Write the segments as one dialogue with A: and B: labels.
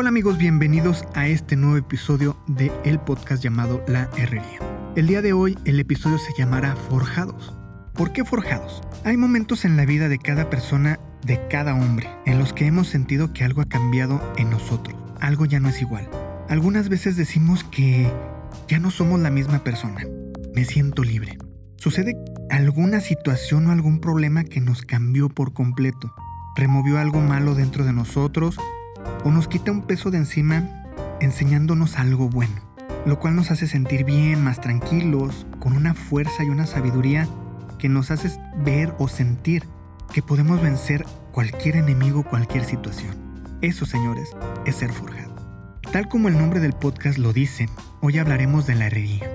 A: Hola amigos, bienvenidos a este nuevo episodio de el podcast llamado La Herrería. El día de hoy el episodio se llamará Forjados. ¿Por qué forjados? Hay momentos en la vida de cada persona, de cada hombre, en los que hemos sentido que algo ha cambiado en nosotros. Algo ya no es igual. Algunas veces decimos que ya no somos la misma persona. Me siento libre. Sucede alguna situación o algún problema que nos cambió por completo. Removió algo malo dentro de nosotros o nos quita un peso de encima enseñándonos algo bueno, lo cual nos hace sentir bien, más tranquilos, con una fuerza y una sabiduría que nos hace ver o sentir que podemos vencer cualquier enemigo, cualquier situación. Eso, señores, es ser forjado. Tal como el nombre del podcast lo dice, hoy hablaremos de la herrería.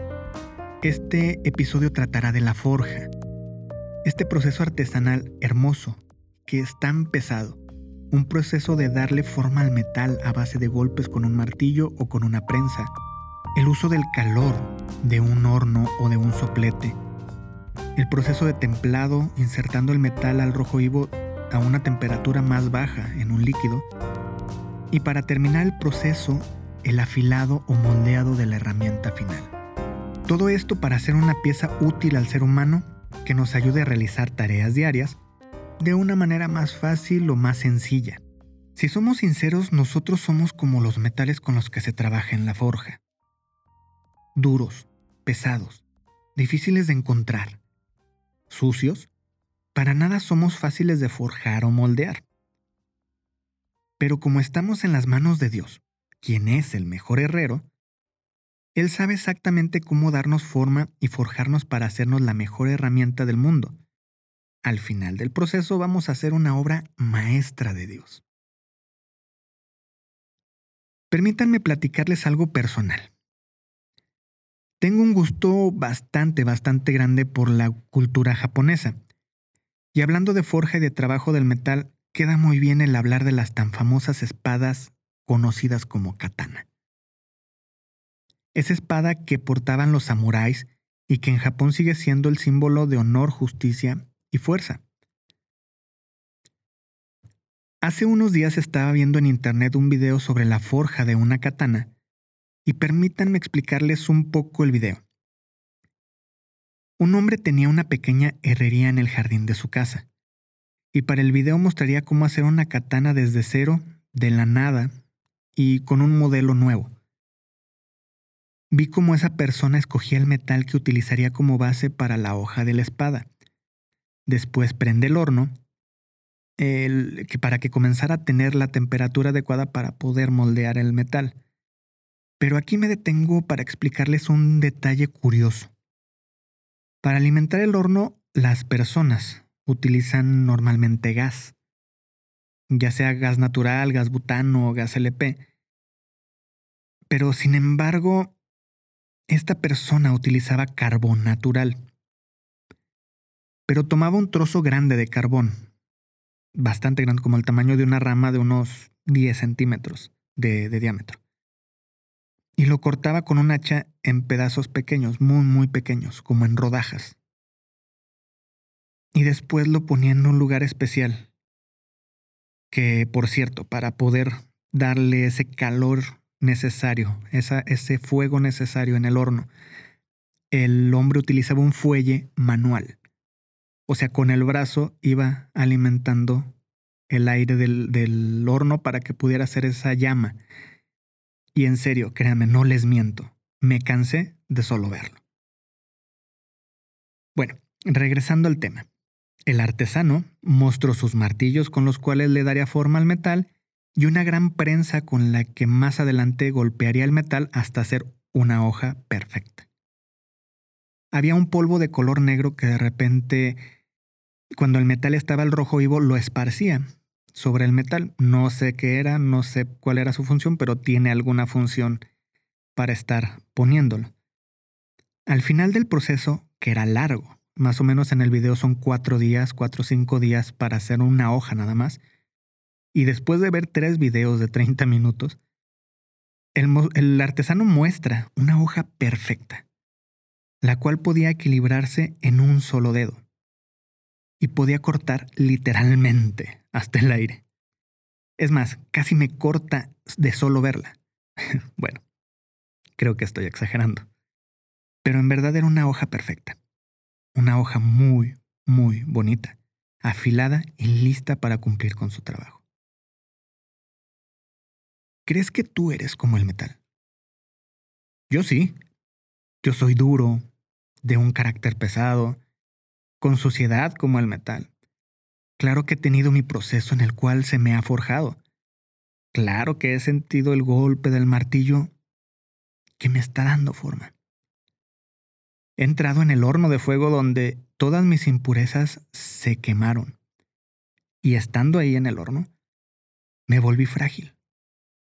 A: Este episodio tratará de la forja, este proceso artesanal hermoso que es tan pesado, un proceso de darle forma al metal a base de golpes con un martillo o con una prensa, el uso del calor de un horno o de un soplete, el proceso de templado insertando el metal al rojo vivo a una temperatura más baja en un líquido, y para terminar el proceso, el afilado o moldeado de la herramienta final. Todo esto para hacer una pieza útil al ser humano que nos ayude a realizar tareas diarias de una manera más fácil o más sencilla. Si somos sinceros, nosotros somos como los metales con los que se trabaja en la forja. Duros, pesados, difíciles de encontrar, sucios, para nada somos fáciles de forjar o moldear. Pero como estamos en las manos de Dios, quien es el mejor herrero, Él sabe exactamente cómo darnos forma y forjarnos para hacernos la mejor herramienta del mundo al final del proceso vamos a hacer una obra maestra de Dios. Permítanme platicarles algo personal. Tengo un gusto bastante, bastante grande por la cultura japonesa. Y hablando de forja y de trabajo del metal, queda muy bien el hablar de las tan famosas espadas conocidas como katana. Esa espada que portaban los samuráis y que en Japón sigue siendo el símbolo de honor, justicia fuerza. Hace unos días estaba viendo en internet un video sobre la forja de una katana y permítanme explicarles un poco el video. Un hombre tenía una pequeña herrería en el jardín de su casa y para el video mostraría cómo hacer una katana desde cero, de la nada y con un modelo nuevo. Vi cómo esa persona escogía el metal que utilizaría como base para la hoja de la espada Después prende el horno el, que para que comenzara a tener la temperatura adecuada para poder moldear el metal. Pero aquí me detengo para explicarles un detalle curioso. Para alimentar el horno, las personas utilizan normalmente gas, ya sea gas natural, gas butano o gas LP. Pero sin embargo, esta persona utilizaba carbón natural pero tomaba un trozo grande de carbón, bastante grande, como el tamaño de una rama de unos 10 centímetros de, diámetro. Y lo cortaba con un hacha en pedazos pequeños, muy, muy pequeños, como en rodajas. Y después lo ponía en un lugar especial, que por cierto, para poder darle ese calor necesario, ese fuego necesario en el horno, el hombre utilizaba un fuelle manual. O sea, con el brazo iba alimentando el aire del, horno para que pudiera hacer esa llama. Y en serio, créanme, no les miento. Me cansé de solo verlo. Bueno, regresando al tema. El artesano mostró sus martillos con los cuales le daría forma al metal y una gran prensa con la que más adelante golpearía el metal hasta hacer una hoja perfecta. Había un polvo de color negro que de repente cuando el metal estaba al rojo vivo, lo esparcía sobre el metal. No sé qué era, no sé cuál era su función, pero tiene alguna función para estar poniéndolo. Al final del proceso, que era largo, más o menos en el video son cuatro días, cuatro o cinco días para hacer una hoja nada más, y después de ver tres videos de 30 minutos, el, el artesano muestra una hoja perfecta, la cual podía equilibrarse en un solo dedo y podía cortar literalmente hasta el aire. Es más, casi me corta de solo verla. bueno, creo que estoy exagerando. Pero en verdad era una hoja perfecta. Una hoja muy, muy bonita, afilada y lista para cumplir con su trabajo. ¿Crees que tú eres como el metal? Yo sí. Yo soy duro, de un carácter pesado, con suciedad como el metal. Claro que he tenido mi proceso en el cual se me ha forjado. Claro que he sentido el golpe del martillo que me está dando forma. He entrado en el horno de fuego donde todas mis impurezas se quemaron. Y estando ahí en el horno, me volví frágil.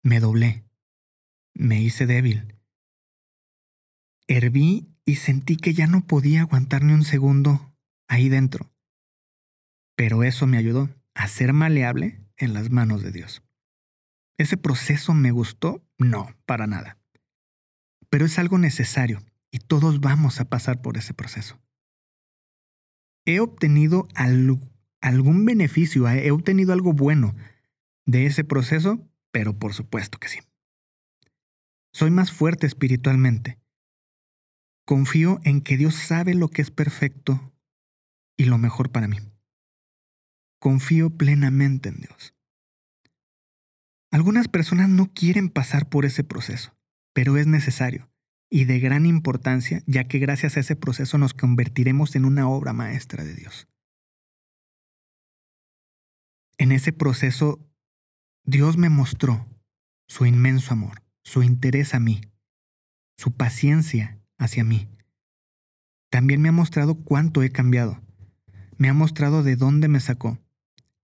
A: Me doblé. Me hice débil. Herví y sentí que ya no podía aguantar ni un segundo ahí dentro. Pero eso me ayudó a ser maleable en las manos de Dios. ¿Ese proceso me gustó? No, para nada. Pero es algo necesario y todos vamos a pasar por ese proceso. ¿He obtenido algún beneficio? ¿He obtenido algo bueno de ese proceso? Pero por supuesto que sí. Soy más fuerte espiritualmente. Confío en que Dios sabe lo que es perfecto y lo mejor para mí. Confío plenamente en Dios. Algunas personas no quieren pasar por ese proceso, pero es necesario y de gran importancia, ya que gracias a ese proceso nos convertiremos en una obra maestra de Dios. En ese proceso Dios me mostró su inmenso amor, su interés a mí, su paciencia hacia mí. También me ha mostrado cuánto he cambiado. Me ha mostrado de dónde me sacó.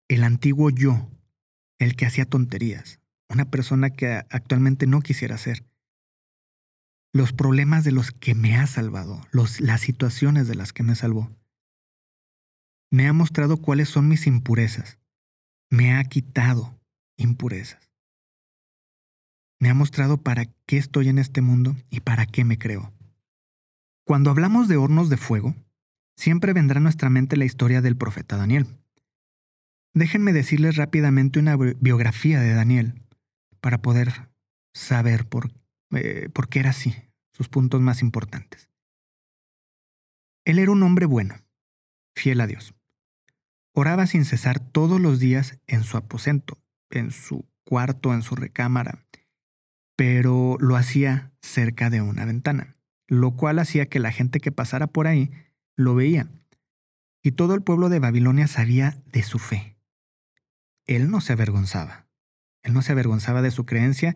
A: El antiguo yo, el que hacía tonterías, una persona que actualmente no quisiera ser. Los problemas de los que me ha salvado, las situaciones de las que me salvó. Me ha mostrado cuáles son mis impurezas. Me ha quitado impurezas. Me ha mostrado para qué estoy en este mundo y para qué me creo. Cuando hablamos de hornos de fuego, siempre vendrá a nuestra mente la historia del profeta Daniel. Déjenme decirles rápidamente una biografía de Daniel para poder saber por, eh, por qué era así, sus puntos más importantes. Él era un hombre bueno, fiel a Dios. Oraba sin cesar todos los días en su aposento, en su cuarto, en su recámara, pero lo hacía cerca de una ventana, lo cual hacía que la gente que pasara por ahí lo veía. Y todo el pueblo de Babilonia sabía de su fe. Él no se avergonzaba. Él no se avergonzaba de su creencia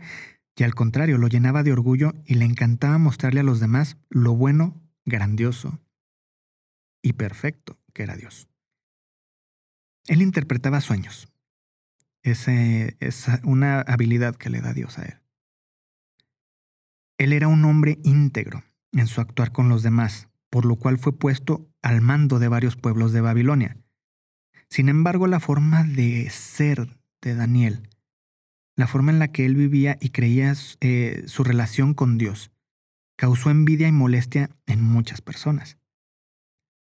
A: y al contrario lo llenaba de orgullo y le encantaba mostrarle a los demás lo bueno, grandioso y perfecto que era Dios. Él interpretaba sueños, ese, es una habilidad que le da Dios a él. Él era un hombre íntegro en su actuar con los demás, por lo cual fue puesto al mando de varios pueblos de Babilonia. Sin embargo, la forma de ser de Daniel, la forma en la que él vivía y creía eh, su relación con Dios, causó envidia y molestia en muchas personas,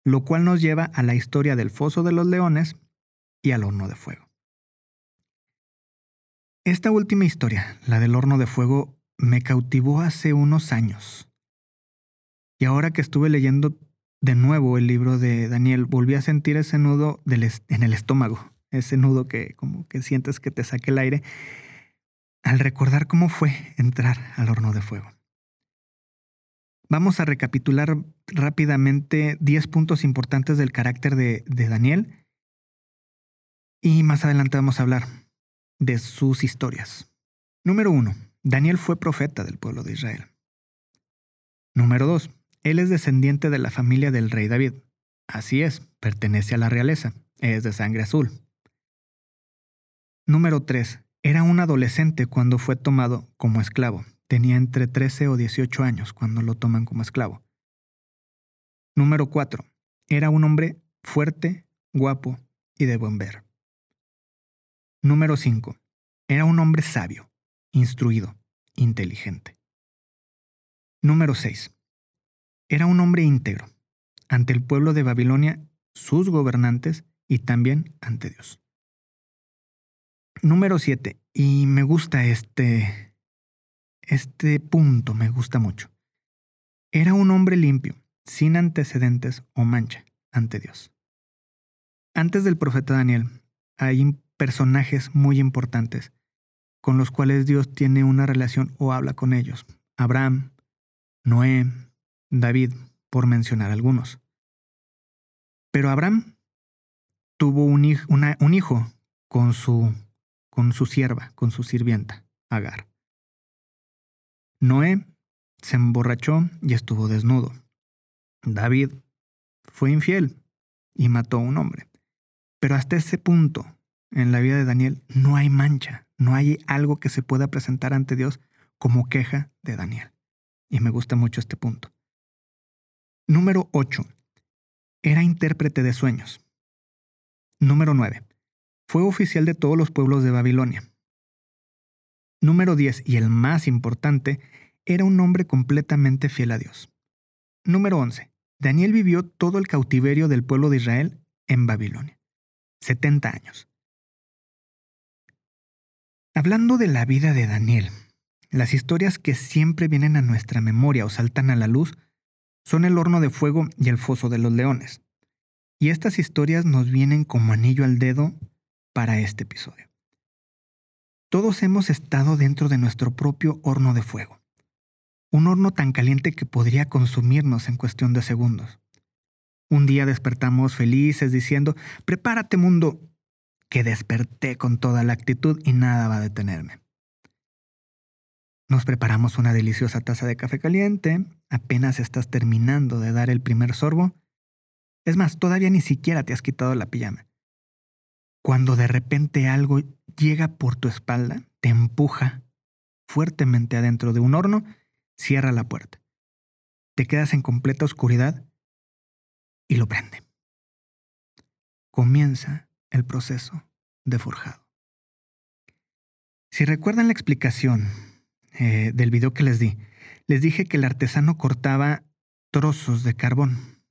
A: lo cual nos lleva a la historia del foso de los leones y al horno de fuego. Esta última historia, la del horno de fuego, me cautivó hace unos años. Y ahora que estuve leyendo de nuevo el libro de Daniel, volví a sentir ese nudo en el estómago, ese nudo que como que sientes que te saque el aire, al recordar cómo fue entrar al horno de fuego. Vamos a recapitular rápidamente 10 puntos importantes del carácter de, Daniel y más adelante vamos a hablar de sus historias. Número 1. Daniel fue profeta del pueblo de Israel. Número 2. Él es descendiente de la familia del rey David. Así es, pertenece a la realeza, es de sangre azul. Número 3. Era un adolescente cuando fue tomado como esclavo. Tenía entre 13 o 18 años cuando lo toman como esclavo. Número 4. Era un hombre fuerte, guapo y de buen ver. Número 5. Era un hombre sabio, instruido, inteligente. Número 6. Era un hombre íntegro, ante el pueblo de Babilonia, sus gobernantes y también ante Dios. Número 7. Y me gusta este, este punto, me gusta mucho. Era un hombre limpio, sin antecedentes o mancha ante Dios. Antes del profeta Daniel, hay personajes muy importantes con los cuales Dios tiene una relación o habla con ellos. Abraham, Noé, David, por mencionar algunos. Pero Abraham tuvo un, hijo con su, con su sierva, con su sirvienta, Agar. Noé se emborrachó y estuvo desnudo. David fue infiel y mató a un hombre. Pero hasta ese punto en la vida de Daniel no hay mancha, no hay algo que se pueda presentar ante Dios como queja de Daniel. Y me gusta mucho este punto. Número 8. Era intérprete de sueños. Número 9. Fue oficial de todos los pueblos de Babilonia. Número 10, y el más importante, era un hombre completamente fiel a Dios. Número 11. Daniel vivió todo el cautiverio del pueblo de Israel en Babilonia. 70 años. Hablando de la vida de Daniel, las historias que siempre vienen a nuestra memoria o saltan a la luz son el horno de fuego y el foso de los leones. Y estas historias nos vienen como anillo al dedo para este episodio. Todos hemos estado dentro de nuestro propio horno de fuego. Un horno tan caliente que podría consumirnos en cuestión de segundos. Un día despertamos felices diciendo, prepárate mundo, que desperté con toda la actitud y nada va a detenerme. Nos preparamos una deliciosa taza de café caliente, apenas estás terminando de dar el primer sorbo. Es más, todavía ni siquiera te has quitado la pijama. Cuando de repente algo llega por tu espalda, te empuja fuertemente adentro de un horno, cierra la puerta. Te quedas en completa oscuridad y lo prende. Comienza el proceso de forjado. Si recuerdan la explicación eh, del video que les di, les dije que el artesano cortaba trozos de carbón.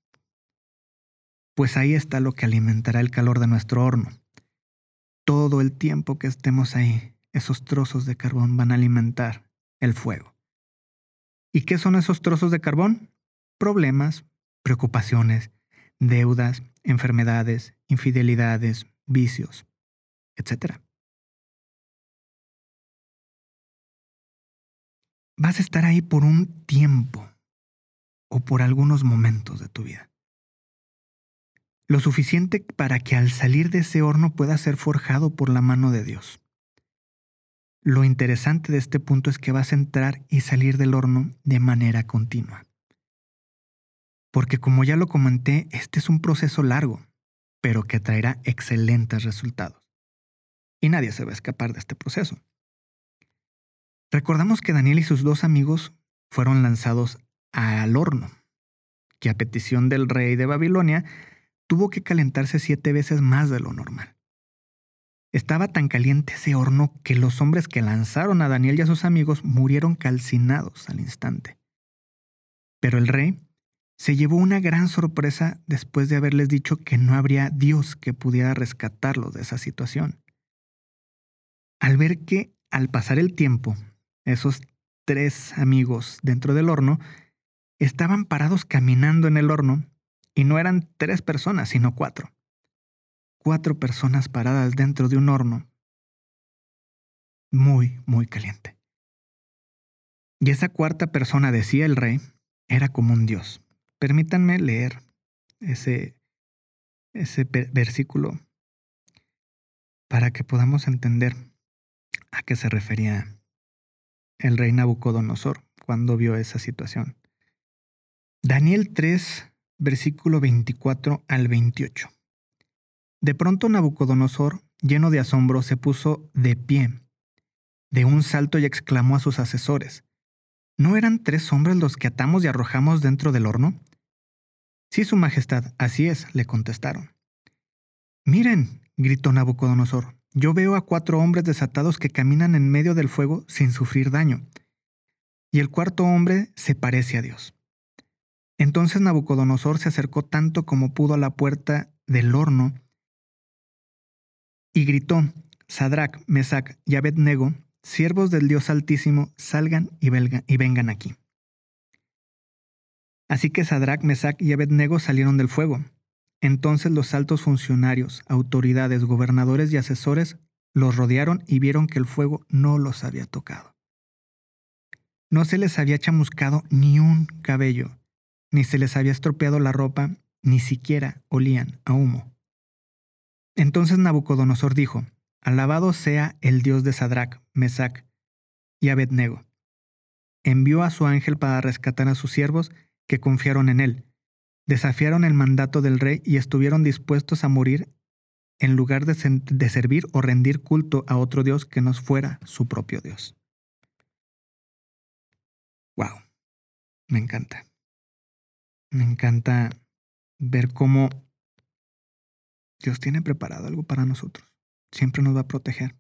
A: Pues ahí está lo que alimentará el calor de nuestro horno. Todo el tiempo que estemos ahí, esos trozos de carbón van a alimentar el fuego. ¿Y qué son esos trozos de carbón? Problemas, preocupaciones, deudas, enfermedades, infidelidades, vicios, etc. Vas a estar ahí por un tiempo o por algunos momentos de tu vida. Lo suficiente para que al salir de ese horno pueda ser forjado por la mano de Dios. Lo interesante de este punto es que vas a entrar y salir del horno de manera continua. Porque como ya lo comenté, este es un proceso largo pero que traerá excelentes resultados. Y nadie se va a escapar de este proceso. Recordamos que Daniel y sus dos amigos fueron lanzados al horno, que a petición del rey de Babilonia tuvo que calentarse siete veces más de lo normal. Estaba tan caliente ese horno que los hombres que lanzaron a Daniel y a sus amigos murieron calcinados al instante. Pero el rey se llevó una gran sorpresa después de haberles dicho que no habría Dios que pudiera rescatarlos de esa situación. Al ver que, al pasar el tiempo, esos tres amigos dentro del horno estaban parados caminando en el horno y no eran tres personas, sino cuatro. Cuatro personas paradas dentro de un horno muy, muy caliente. Y esa cuarta persona, decía el rey, era como un dios. Permítanme leer ese, ese versículo para que podamos entender a qué se refería el rey Nabucodonosor cuando vio esa situación. Daniel 3, versículo 24 al 28. De pronto Nabucodonosor, lleno de asombro, se puso de pie, de un salto y exclamó a sus asesores, ¿No eran tres hombres los que atamos y arrojamos dentro del horno? Sí, Su Majestad, así es, le contestaron. Miren, gritó Nabucodonosor, yo veo a cuatro hombres desatados que caminan en medio del fuego sin sufrir daño. Y el cuarto hombre se parece a Dios. Entonces Nabucodonosor se acercó tanto como pudo a la puerta del horno y gritó, Sadrach, Mesach y Abednego, siervos del Dios Altísimo, salgan y, vengan aquí. Así que Sadrach, Mesach y Abednego salieron del fuego. Entonces los altos funcionarios, autoridades, gobernadores y asesores los rodearon y vieron que el fuego no los había tocado. No se les había chamuscado ni un cabello, ni se les había estropeado la ropa, ni siquiera olían a humo. Entonces Nabucodonosor dijo, Alabado sea el Dios de Sadrach, Mesach y Abednego. Envió a su ángel para rescatar a sus siervos que confiaron en él, desafiaron el mandato del rey y estuvieron dispuestos a morir en lugar de, servir o rendir culto a otro Dios que no fuera su propio Dios. Wow, me encanta. Me encanta ver cómo Dios tiene preparado algo para nosotros. Siempre nos va a proteger.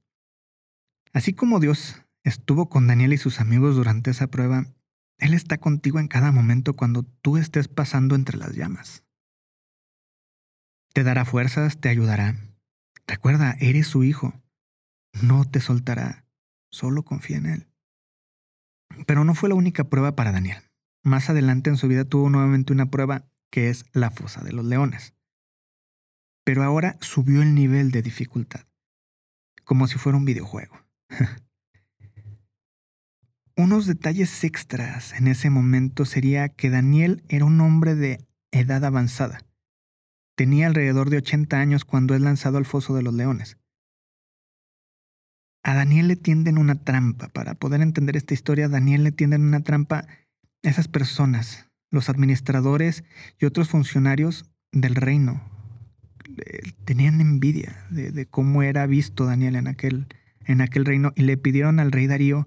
A: Así como Dios estuvo con Daniel y sus amigos durante esa prueba, él está contigo en cada momento cuando tú estés pasando entre las llamas. Te dará fuerzas, te ayudará. Recuerda, eres su hijo. No te soltará. Solo confía en él. Pero no fue la única prueba para Daniel. Más adelante en su vida tuvo nuevamente una prueba que es la fosa de los leones. Pero ahora subió el nivel de dificultad, como si fuera un videojuego. Unos detalles extras en ese momento sería que Daniel era un hombre de edad avanzada. Tenía alrededor de 80 años cuando es lanzado al foso de los leones. A Daniel le tienden una trampa. Para poder entender esta historia, a Daniel le tienden una trampa esas personas, los administradores y otros funcionarios del reino. Tenían envidia de, de cómo era visto Daniel en aquel, en aquel reino y le pidieron al rey Darío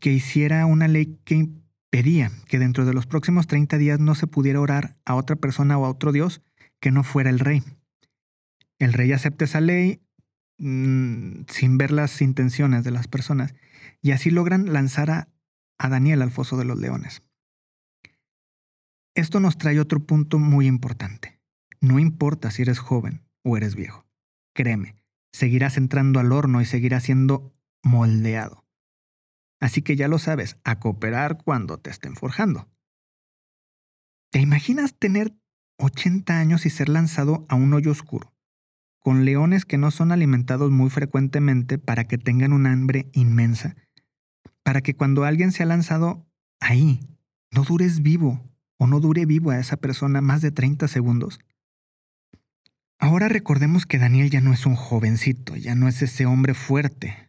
A: que hiciera una ley que impedía que dentro de los próximos 30 días no se pudiera orar a otra persona o a otro Dios que no fuera el rey. El rey acepta esa ley mm, sin ver las intenciones de las personas y así logran lanzar a, a Daniel al foso de los leones. Esto nos trae otro punto muy importante. No importa si eres joven o eres viejo. Créeme, seguirás entrando al horno y seguirás siendo moldeado. Así que ya lo sabes, a cooperar cuando te estén forjando. ¿Te imaginas tener 80 años y ser lanzado a un hoyo oscuro, con leones que no son alimentados muy frecuentemente para que tengan un hambre inmensa, para que cuando alguien se ha lanzado ahí, no dures vivo o no dure vivo a esa persona más de 30 segundos? Ahora recordemos que Daniel ya no es un jovencito, ya no es ese hombre fuerte,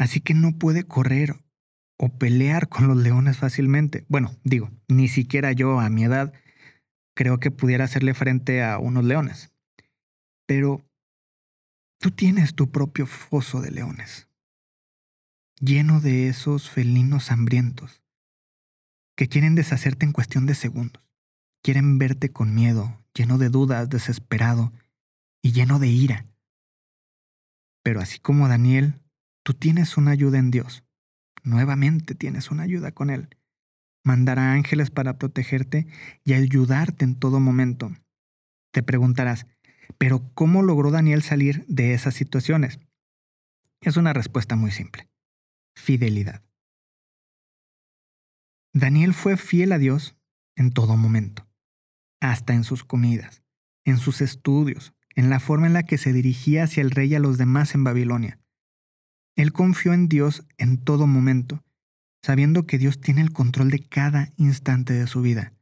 A: Así que no puede correr o pelear con los leones fácilmente. Bueno, digo, ni siquiera yo a mi edad creo que pudiera hacerle frente a unos leones. Pero tú tienes tu propio foso de leones, lleno de esos felinos hambrientos, que quieren deshacerte en cuestión de segundos. Quieren verte con miedo, lleno de dudas, desesperado y lleno de ira. Pero así como Daniel, Tú tienes una ayuda en Dios. Nuevamente tienes una ayuda con Él. Mandará ángeles para protegerte y ayudarte en todo momento. Te preguntarás, ¿pero cómo logró Daniel salir de esas situaciones? Es una respuesta muy simple. Fidelidad. Daniel fue fiel a Dios en todo momento, hasta en sus comidas, en sus estudios, en la forma en la que se dirigía hacia el rey y a los demás en Babilonia. Él confió en Dios en todo momento, sabiendo que Dios tiene el control de cada instante de su vida.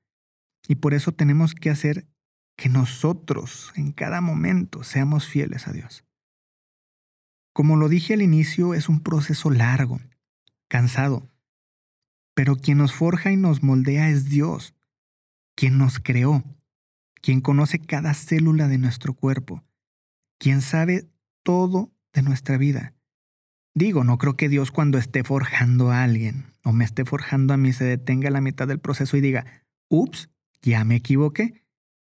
A: Y por eso tenemos que hacer que nosotros en cada momento seamos fieles a Dios. Como lo dije al inicio, es un proceso largo, cansado, pero quien nos forja y nos moldea es Dios, quien nos creó, quien conoce cada célula de nuestro cuerpo, quien sabe todo de nuestra vida Digo, no creo que Dios cuando esté forjando a alguien o me esté forjando a mí se detenga a la mitad del proceso y diga, ups, ya me equivoqué.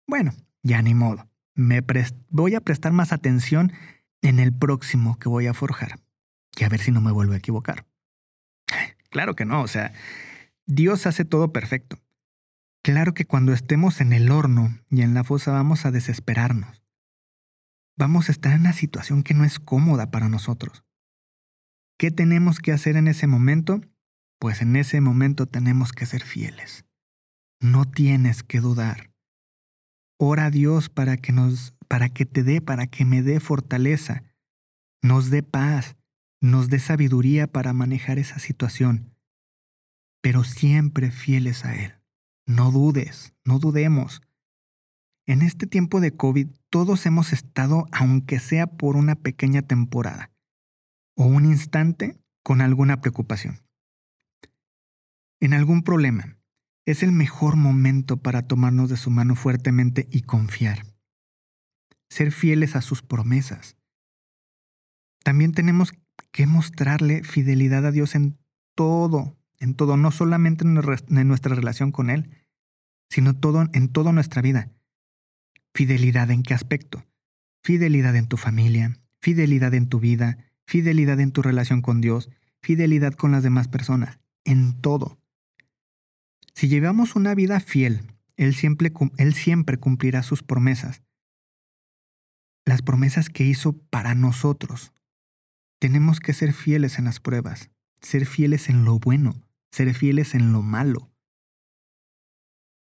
A: Bueno, ya ni modo. Me voy a prestar más atención en el próximo que voy a forjar y a ver si no me vuelvo a equivocar. Claro que no, o sea, Dios hace todo perfecto. Claro que cuando estemos en el horno y en la fosa vamos a desesperarnos. vamos a estar en una situación que no es cómoda para nosotros. ¿Qué tenemos que hacer en ese momento? Pues en ese momento tenemos que ser fieles. No tienes que dudar. Ora a Dios para que nos para que te dé, para que me dé fortaleza, nos dé paz, nos dé sabiduría para manejar esa situación. Pero siempre fieles a él. No dudes, no dudemos. En este tiempo de COVID todos hemos estado, aunque sea por una pequeña temporada o un instante, con alguna preocupación. En algún problema. Es el mejor momento para tomarnos de su mano fuertemente y confiar. Ser fieles a sus promesas. También tenemos que mostrarle fidelidad a Dios en todo, en todo, no solamente en nuestra relación con Él, sino todo, en toda nuestra vida. ¿Fidelidad en qué aspecto? Fidelidad en tu familia, fidelidad en tu vida, fidelidad en tu relación con Dios, fidelidad con las demás personas, en todo. Si llevamos una vida fiel, Él siempre, Él siempre cumplirá sus promesas. Las promesas que hizo para nosotros. Tenemos que ser fieles en las pruebas, ser fieles en lo bueno, ser fieles en lo malo.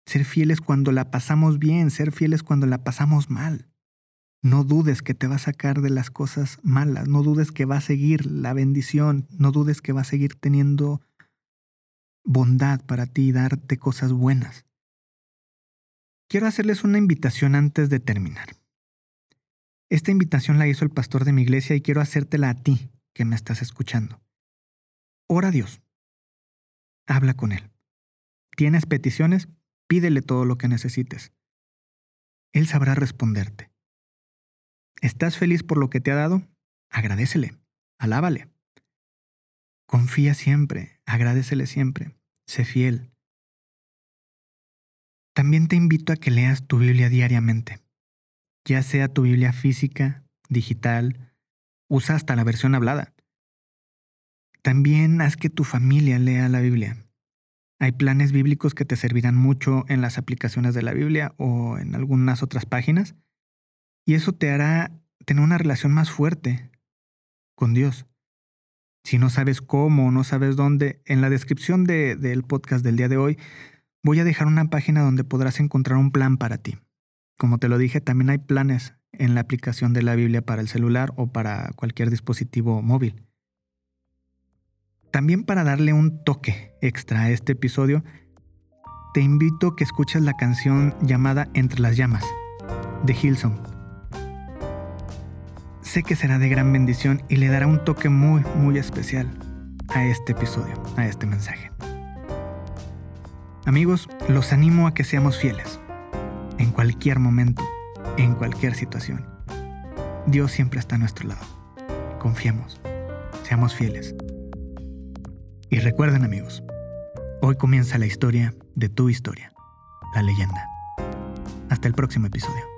A: Ser fieles cuando la pasamos bien, ser fieles cuando la pasamos mal. No dudes que te va a sacar de las cosas malas, no dudes que va a seguir la bendición, no dudes que va a seguir teniendo bondad para ti y darte cosas buenas. Quiero hacerles una invitación antes de terminar. Esta invitación la hizo el pastor de mi iglesia y quiero hacértela a ti que me estás escuchando. Ora a Dios. Habla con Él. ¿Tienes peticiones? Pídele todo lo que necesites. Él sabrá responderte. ¿Estás feliz por lo que te ha dado? Agradecele, alábale. Confía siempre, agradecele siempre, sé fiel. También te invito a que leas tu Biblia diariamente, ya sea tu Biblia física, digital, usa hasta la versión hablada. También haz que tu familia lea la Biblia. Hay planes bíblicos que te servirán mucho en las aplicaciones de la Biblia o en algunas otras páginas. Y eso te hará tener una relación más fuerte con Dios. Si no sabes cómo no sabes dónde, en la descripción del podcast del día de hoy voy a dejar una página donde podrás encontrar un plan para ti. Como te lo dije, también hay planes en la aplicación de la Biblia para el celular o para cualquier dispositivo móvil. También para darle un toque extra a este episodio, te invito a que escuches la canción llamada Entre las llamas, de Hillsong. Sé que será de gran bendición y le dará un toque muy, muy especial a este episodio, a este mensaje. Amigos, los animo a que seamos fieles, en cualquier momento, en cualquier situación. Dios siempre está a nuestro lado. Confiemos, seamos fieles. Y recuerden amigos, hoy comienza la historia de tu historia, la leyenda. Hasta el próximo episodio.